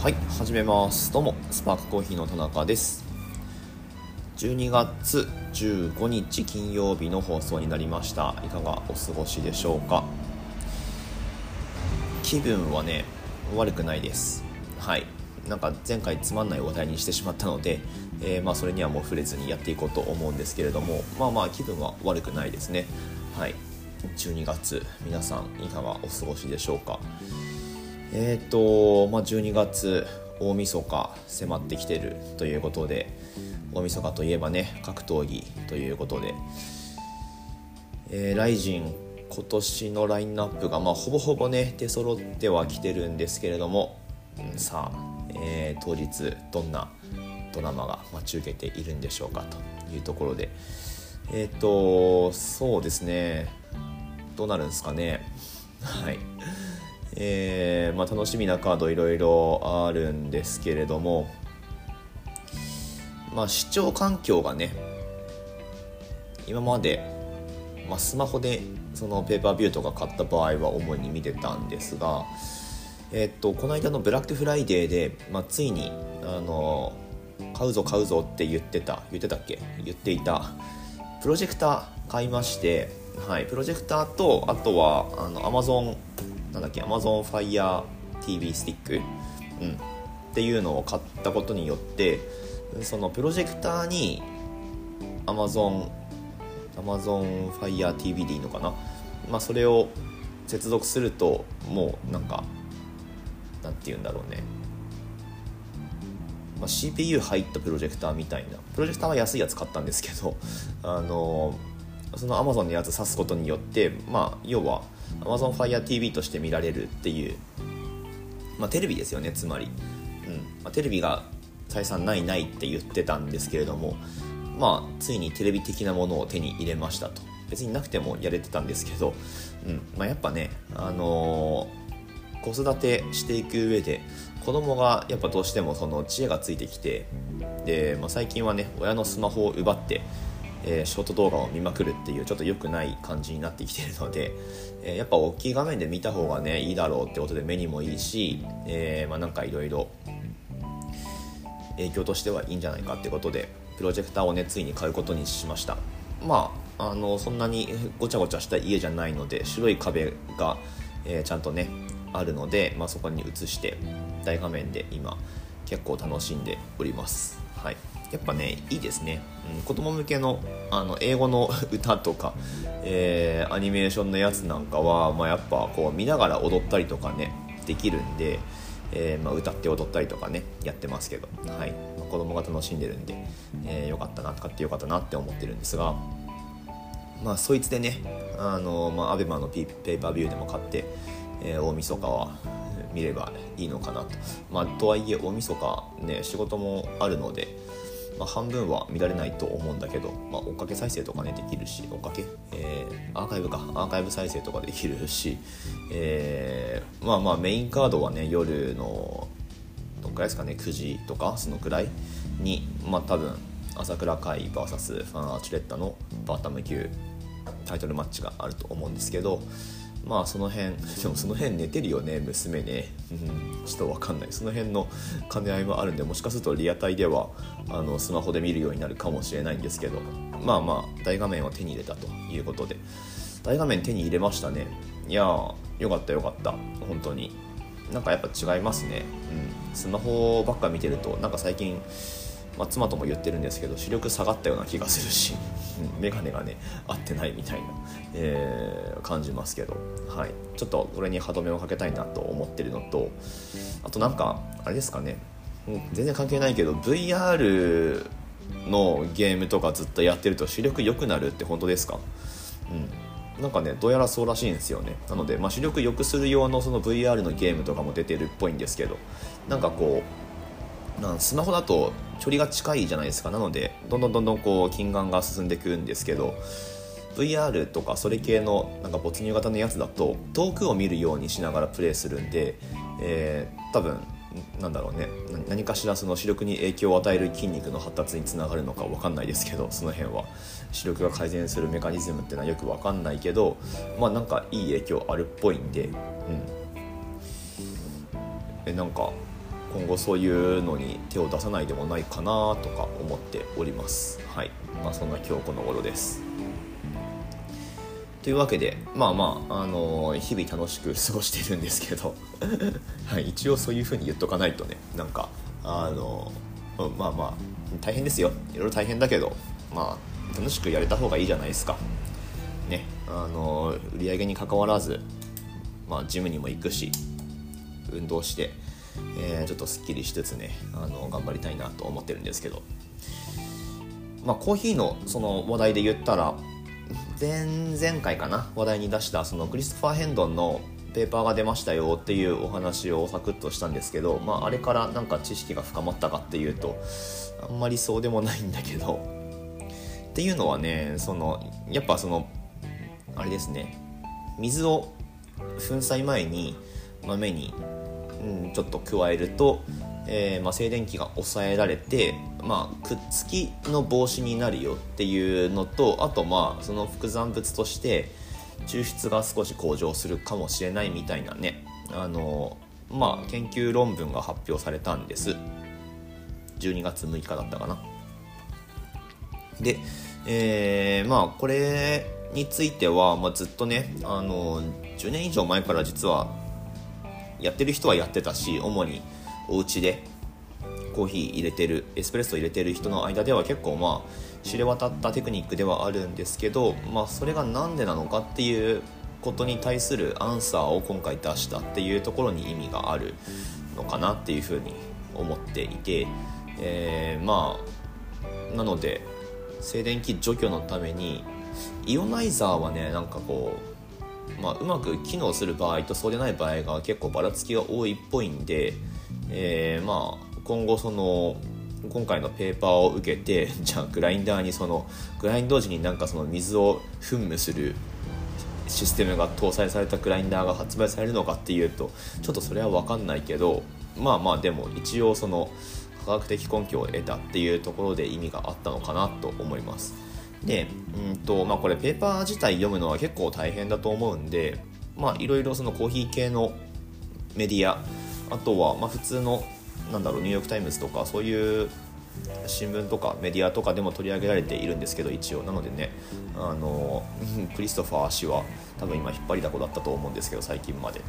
はい始めます。どうもスパークコーヒーの田中です。12月15日金曜日の放送になりました。いかがお過ごしでしょうか？気分はね悪くないです。はい。なんか前回つまんない話題にしてしまったので、えー、まあそれにはもう触れずにやっていこうと思うんですけれどもまあまあ気分は悪くないですね。はい。12月皆さんいかがお過ごしでしょうか？えっ、ー、と、まあ、12月大晦日迫ってきてるということで大晦日といえばね格闘技ということで、えー、ライジン今年のラインナップが、まあ、ほぼほぼね出揃ってはきてるんですけれども、さあ、えー、当日どんなドラマが待ち受けているんでしょうかというところでえっ、ー、とそうですねどうなるんですかね。はい。えー、まあ、楽しみなカードいろいろあるんですけれども、まあ、視聴環境がね今まで、まあ、スマホでそのペーパービューとか買った場合は主に見てたんですが、えー、っとこの間のブラックフライデーで、まあ、ついにあの買うぞ買うぞって言ってた言ってたっけ？言っていたプロジェクター買いましてはい、プロジェクターとあとはあの Amazon なんだっけ Amazon Fire TV スティック、うん、っていうのを買ったことによってそのプロジェクターに Amazon Amazon Fire TV でいいのかな、まあ、それを接続するともうなんかなんて言うんだろうね、まあ、CPU 入ったプロジェクターみたいな。プロジェクターは安いやつ買ったんですけどあのその Amazon のやつ挿すことによってまあ要は Amazon Fire TV として見られるっていう、まあ、テレビですよねつまり、うん。まあ、テレビが採算ないないって言ってたんですけれどもまあついにテレビ的なものを手に入れましたと。別になくてもやれてたんですけど、うん。まあ、やっぱねあのー、子育てしていく上で子供がやっぱどうしてもその知恵がついてきてで、まあ、最近はね親のスマホを奪ってえー、ショート動画を見まくるっていうちょっと良くない感じになってきてるので、えー、やっぱ大きい画面で見た方がねいいだろうってことで目にもいいし、えー、まあ、なんかいろいろ影響としてはいいんじゃないかってことでプロジェクターをねついに買うことにしました。まああのそんなにごちゃごちゃした家じゃないので白い壁が、えちゃんとねあるので、まあ、そこに映して大画面で今結構楽しんでおります。はい。やっぱねいいですね、うん、子供向けのあの英語の歌とか、えー、アニメーションのやつなんかは、まあ、やっぱこう見ながら踊ったりとかねできるんで、えー、まあ、歌って踊ったりとかねやってますけど、はい。まあ、子供が楽しんでるんで、えー、よかったな買ってよかったなって思ってるんですがまあそいつでねあの、まあ、ABEMA のペーパービューでも買って、えー、大晦日は見ればいいのかなと。まあとはいえ大晦日ね仕事もあるのでまあ、半分は見られないと思うんだけど、まあ、追っかけ再生とかねできるし追っかけ、えー、アーカイブか。アーカイブ再生とかできるし、えー、まあまあメインカードはね夜のどんくらいですかね？9時とかそのくらいにまあ多分朝倉海 VS ファンアーチュレッタのバータム級タイトルマッチがあると思うんですけどまあその辺でもその辺寝てるよね娘ね、うん、ちょっと分かんない。その辺の兼ね合いもあるんでもしかするとリアタイではあのスマホで見るようになるかもしれないんですけど。まあまあ大画面を手に入れたということで。大画面手に入れましたね。いやーよかったよかった。本当に。なんかやっぱ違いますね、うん、スマホばっか見てるとなんか最近まあ、妻とも言ってるんですけど視力下がったような気がするし、うん、眼鏡がね合ってないみたいな、えー、感じますけど、はい、ちょっとこれに歯止めをかけたいなと思ってるのとあとなんかあれですかね、全然関係ないけど VR のゲームとかずっとやってると視力良くなるって本当ですか？うん。なんかねどうやらそうらしいんですよね。なので、まあ、視力良くする用のその VR のゲームとかも出てるっぽいんですけどなんかこうスマホだと距離が近いじゃないですか。なのでどんどんどんどんこう近眼が進んでいくんですけど VR とかそれ系のなんか没入型のやつだと遠くを見るようにしながらプレイするんで、えー、多分なんだろうね。何かしらその視力に影響を与える筋肉の発達につながるのか分かんないですけどその辺は。視力が改善するメカニズムっていうのはよく分かんないけどまあなんかいい影響あるっぽいんでうん。えなんか今後そういうのに手を出さないでもないかなとか思っております。はい。まあそんな今日この頃です。というわけでまあまあ、あのー、日々楽しく過ごしてるんですけど、はい、一応そういうふうに言っとかないとね。なんかあのー、まあまあ大変ですよ。いろいろ大変だけどまあ楽しくやれた方がいいじゃないですか。ねあのー、売り上げにかかわらずまあジムにも行くし運動して、えー、ちょっとすっきりしつつねあの頑張りたいなと思ってるんですけど。まあコーヒーのその話題で言ったら前々回かな話題に出したそのクリストファー・ヘンドンのペーパーが出ましたよっていうお話をサクッとしたんですけど、まあ、あれからなんか知識が深まったかっていうとあんまりそうでもないんだけど。っていうのはねそのやっぱそのあれですね水を粉砕前に豆に、うん、ちょっと加えると、えー、まあ、静電気が抑えられて、まあ、くっつきの防止になるよっていうのとあとまあその副産物として抽出が少し向上するかもしれないみたいなね。あのまあ研究論文が発表されたんです。12月6日だったかな。で、えー、まあこれについては、まあ、ずっとねあの10年以上前から実はやってる人はやってたし主にお家でコーヒー入れてるエスプレッソ入れてる人の間では結構まあ知れ渡ったテクニックではあるんですけど、まあ、それが何でなのかっていうことに対するアンサーを今回出したっていうところに意味があるのかなっていうふうに思っていて、えー、まあなので静電気除去のためにイオナイザーはねなんかこう、まあ、うまく機能する場合とそうでない場合が結構ばらつきが多いっぽいんで、えー、まあ今後その今回のペーパーを受けて じゃあグラインダーにそのグラインド時になんかその水を噴霧するシステムが搭載されたグラインダーが発売されるのかっていうとちょっとそれは分かんないけどまあまあでも一応その科学的根拠を得たっていうところで意味があったのかなと思います。で、うんとまあ、これペーパー自体読むのは結構大変だと思うんでいろいろそのコーヒー系のメディアあとはまあ普通のなんだろうニューヨーク・タイムズとかそういう新聞とかメディアとかでも取り上げられているんですけど一応なのでねあのクリストファー氏は多分今引っ張りだこだったと思うんですけど最近まで。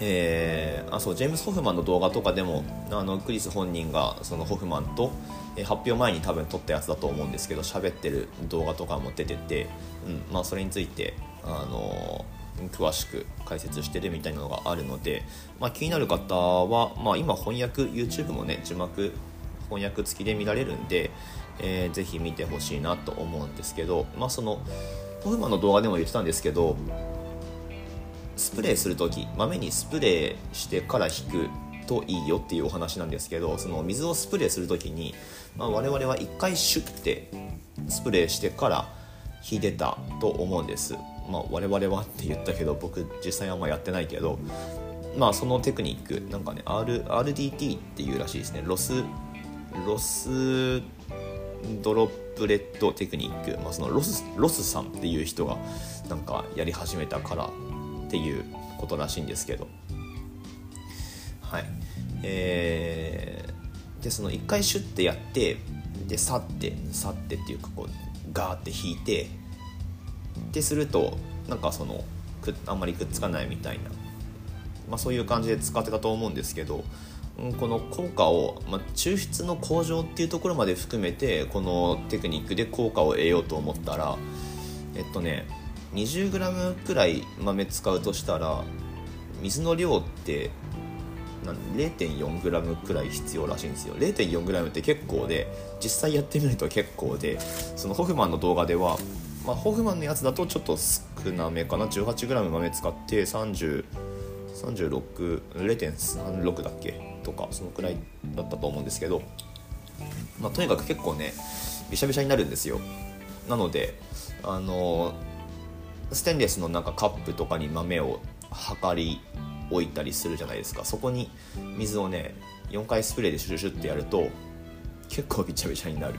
えー、あそうジェームス・ホフマンの動画とかでもあのクリス本人がそのホフマンと、えー、発表前に多分撮ったやつだと思うんですけど喋ってる動画とかも出てて、うんまあ、それについて、あのー、詳しく解説してるみたいなのがあるので、まあ、気になる方は、まあ、今翻訳 YouTube もね字幕翻訳付きで見られるんで、えー、ぜひ見てほしいなと思うんですけど、まあ、そのホフマンの動画でも言ってたんですけどスプレーする時豆にスプレーしてから引くといいよっていうお話なんですけどその水をスプレーする時に、まあ、我々は1回シュッてスプレーしてから引いてたと思うんです、まあ、我々はって言ったけど僕実際あんまやってないけどまあそのテクニックなんかね、R、RDT っていうらしいですね。ロスロスドロップレットテクニック、まあ、そのロスロスさんっていう人がなんかやり始めたからっていうことらしいんですけど。はい。えー、でその1回シュッてやってで去って去ってっていうかこうガーって引いてでするとなんかそのくあんまりくっつかないみたいな、まあ、そういう感じで使ってたと思うんですけどこの効果を、まあ、抽出の向上っていうところまで含めてこのテクニックで効果を得ようと思ったらえっとね 20g くらい豆使うとしたら水の量って 0.4g くらい必要らしいんですよ。0.4g って結構で実際やってみると結構でそのホフマンの動画では、まあ、ホフマンのやつだとちょっと少なめかな？18g 豆使って30 36 0.36だっけとかそのくらいだったと思うんですけど、まあ、とにかく結構ねびしゃびしゃになるんですよ。なのであのステンレスのなんかカップとかに豆を測り置いたりするじゃないですか。そこに水をね4回スプレーでシュシュシュってやると結構びちゃびちゃになる。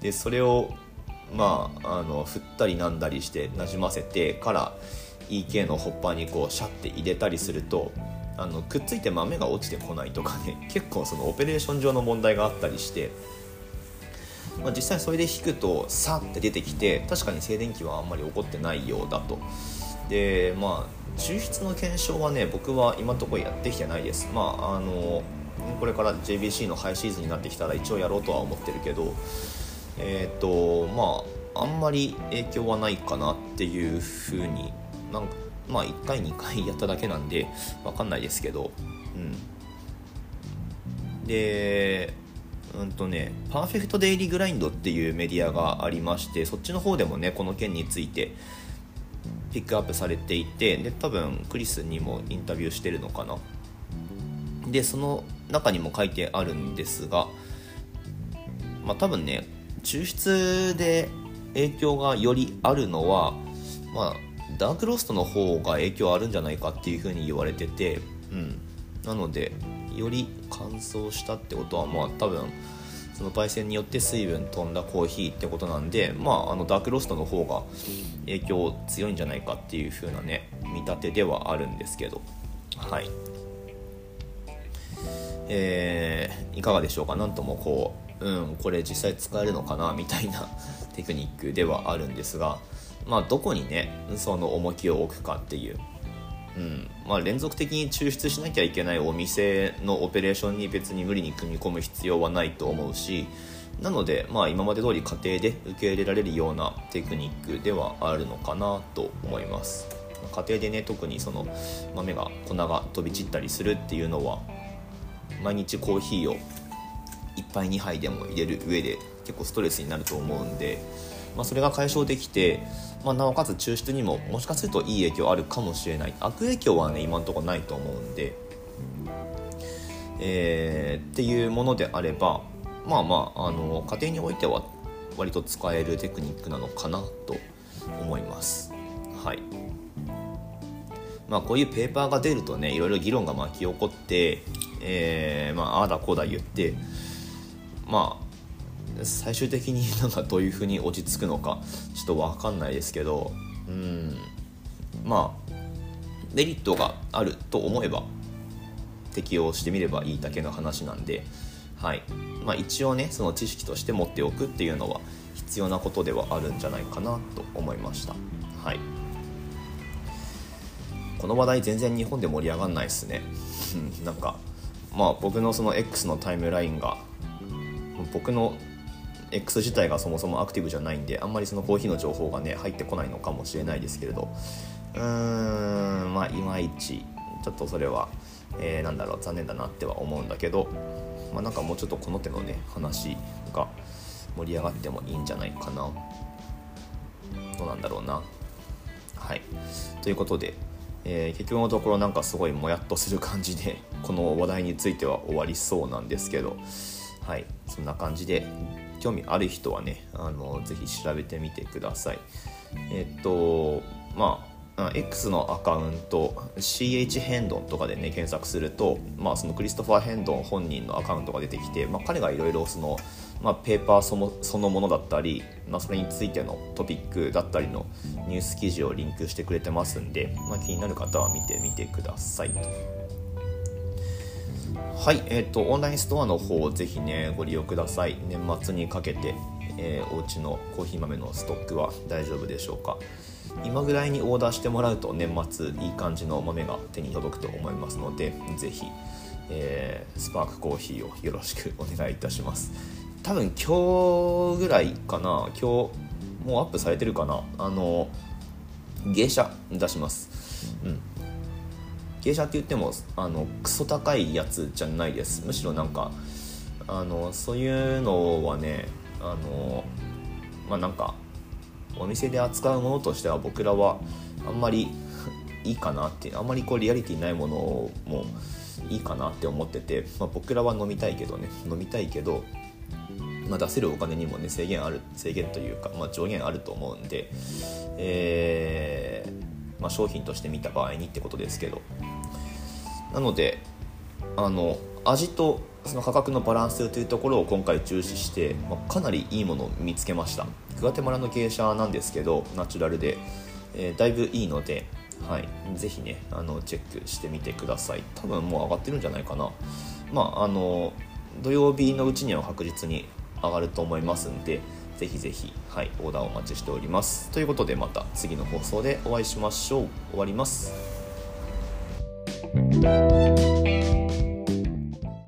でそれをまああの振ったりなんだりしてなじませてから EK のホッパーにこうシャッて入れたりするとあのくっついて豆が落ちてこないとかね結構そのオペレーション上の問題があったりして、まあ、実際それで引くとさって出てきて確かに静電気はあんまり起こってないようだと。でまあ抽出の検証はね僕は今のところやってきてないです。まああのこれから JBC のハイシーズンになってきたら一応やろうとは思ってるけどえっ、ー、とまああんまり影響はないかなっていうふうになんかまあ1回2回やっただけなんで分かんないですけど。うん。でうんとねパーフェクトデイリーグラインドっていうメディアがありましてそっちの方でもねこの件についてピックアップされていてで多分クリスにもインタビューしてるのかな。でその中にも書いてあるんですがまあ多分ね抽出で影響がよりあるのはまあダークロストの方が影響あるんじゃないかっていうふうに言われてて、うん、なのでより乾燥したってことはまあ多分その焙煎によって水分飛んだコーヒーってことなんで、まあ、あのダークロストの方が影響強いんじゃないかっていう風なね見立てではあるんですけど。はい。えー、いかがでしょうか？なんともこううんこれ実際使えるのかなみたいな テクニックではあるんですがまあ、どこにねその重きを置くかっていう、うん。まあ、連続的に抽出しなきゃいけないお店のオペレーションに別に無理に組み込む必要はないと思うしなので、まあ、今まで通り家庭で受け入れられるようなテクニックではあるのかなと思います。家庭でね特にその豆が粉が飛び散ったりするっていうのは毎日コーヒーを1杯2杯でも入れる上で結構ストレスになると思うんでまあ、それが解消できて、まあ、なおかつ抽出にももしかするといい影響あるかもしれない。悪影響はね今のところないと思うんで、えー、っていうものであればまあまああの家庭においては割と使えるテクニックなのかなと思います。はい。まあこういうペーパーが出るとねいろいろ議論が巻き起こって、えー、まあああだこうだ言ってまあ最終的になんかどういうふうに落ち着くのかちょっと分かんないですけどうん。まあメリットがあると思えば適用してみればいいだけの話なんで、はい。まあ、一応ねその知識として持っておくっていうのは必要なことではあるんじゃないかなと思いました。はい。この話題全然日本で盛り上がんないですね。なんかまあ僕のその X のタイムラインが僕の X 自体がそもそもアクティブじゃないんであんまりそのコーヒーの情報がね入ってこないのかもしれないですけれど。うーんまあいまいちちょっとそれは、えー、なんだろう残念だなっては思うんだけど、まあ、なんかもうちょっとこの手のね話が盛り上がってもいいんじゃないかな。どうなんだろうな。はい。ということで、えー、結局のところなんかすごいもやっとする感じでこの話題については終わりそうなんですけど。はい。そんな感じで興味ある人はねあのぜひ調べてみてください。えっとまあ X のアカウント CH ヘンドンとかでね検索すると、まあ、そのクリストファー・ヘンドン本人のアカウントが出てきて、まあ、彼がいろいろその、まあ、ペーパーそのそのものだったり、まあ、それについてのトピックだったりのニュース記事をリンクしてくれてますんで、まあ、気になる方は見てみてくださいと。はい、えっ、ー、とオンラインストアの方ぜひねご利用ください。年末にかけて、えー、お家のコーヒー豆のストックは大丈夫でしょうか。今ぐらいにオーダーしてもらうと年末いい感じの豆が手に届くと思いますのでぜひ、えー、スパークコーヒーをよろしくお願いいたします。多分今日ぐらいかな。今日もうアップされてるかな。あの芸者出します。うん。傾斜って言ってもあのクソ高いやつじゃないです。むしろなんかあのそういうのはねあのまあなんかお店で扱うものとしては僕らはあんまりいいかなってあんまりこうリアリティないものもいいかなって思ってて、まあ、僕らは飲みたいけどね飲みたいけど、まあ、出せるお金にもね制限ある制限というか、まあ、上限あると思うんで、えーま、商品として見た場合にってことですけど。なのであの味とその価格のバランスというところを今回重視して、まあ、かなりいいものを見つけました。グアテマラの芸者なんですけどナチュラルで、えー、だいぶいいので、はい、ぜひねあのチェックしてみてください。多分もう上がってるんじゃないかな。まああの土曜日のうちには確実に上がると思いますんでぜひぜひ、はい、オーダーお待ちしております。ということでまた次の放送でお会いしましょう。終わります。Música